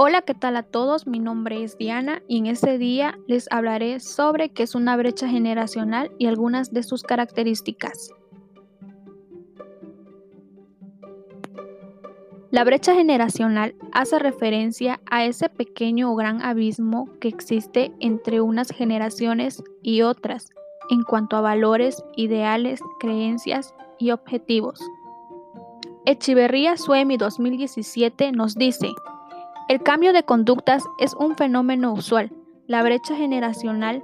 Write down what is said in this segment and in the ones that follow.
Hola, ¿qué tal a todos? Mi nombre es Diana y en este día les hablaré sobre qué es una brecha generacional y algunas de sus características. La brecha generacional hace referencia a ese pequeño o gran abismo que existe entre unas generaciones y otras en cuanto a valores, ideales, creencias y objetivos. Echeverría Suemi 2017 nos dice, el cambio de conductas es un fenómeno usual. La brecha generacional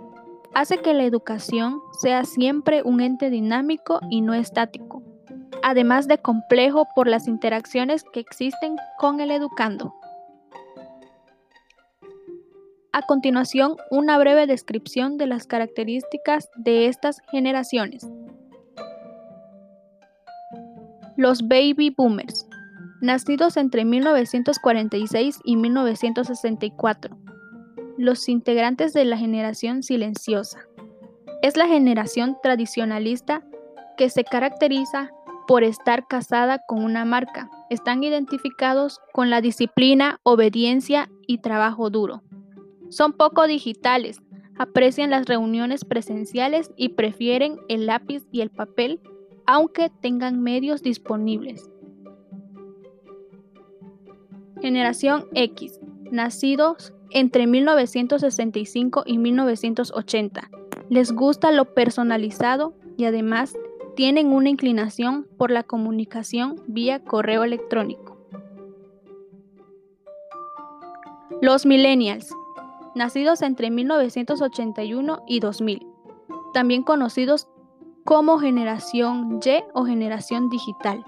hace que la educación sea siempre un ente dinámico y no estático, además de complejo por las interacciones que existen con el educando. A continuación, una breve descripción de las características de estas generaciones. Los baby boomers, nacidos entre 1946 y 1964. Los integrantes de la generación silenciosa. Es la generación tradicionalista que se caracteriza por estar casada con una marca. Están identificados con la disciplina, obediencia y trabajo duro. Son poco digitales, aprecian las reuniones presenciales y prefieren el lápiz y el papel aunque tengan medios disponibles. Generación X, nacidos entre 1965 y 1980. Les gusta lo personalizado y además tienen una inclinación por la comunicación vía correo electrónico. Los millennials, nacidos entre 1981 y 2000, también conocidos como generación Y o generación digital.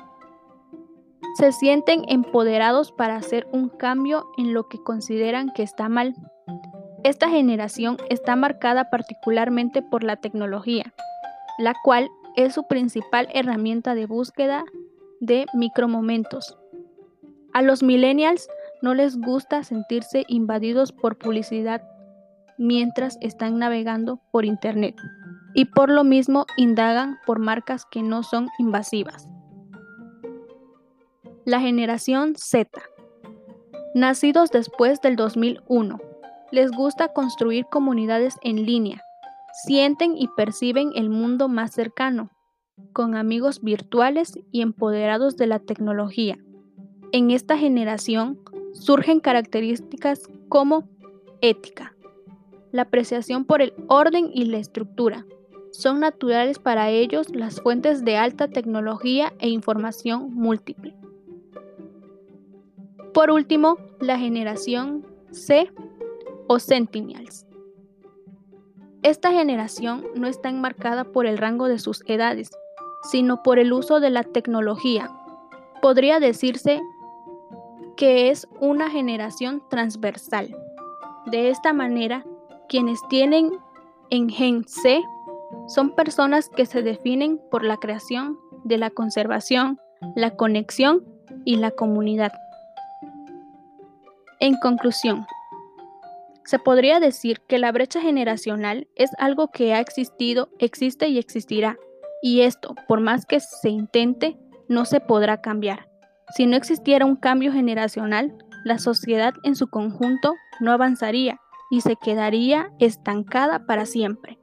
Se sienten empoderados para hacer un cambio en lo que consideran que está mal. Esta generación está marcada particularmente por la tecnología, la cual es su principal herramienta de búsqueda de micromomentos. A los millennials no les gusta sentirse invadidos por publicidad mientras están navegando por Internet y por lo mismo indagan por marcas que no son invasivas. La generación Z. Nacidos después del 2001, les gusta construir comunidades en línea, sienten y perciben el mundo más cercano, con amigos virtuales y empoderados de la tecnología. En esta generación surgen características como ética, la apreciación por el orden y la estructura, son naturales para ellos las fuentes de alta tecnología e información múltiple. Por último, la generación C o Centennials. Esta generación no está enmarcada por el rango de sus edades, sino por el uso de la tecnología. Podría decirse que es una generación transversal. De esta manera, quienes tienen en Gen C son personas que se definen por la creación de la conservación, la conexión y la comunidad. En conclusión, se podría decir que la brecha generacional es algo que ha existido, existe y existirá, y esto, por más que se intente, no se podrá cambiar. Si no existiera un cambio generacional, la sociedad en su conjunto no avanzaría y se quedaría estancada para siempre.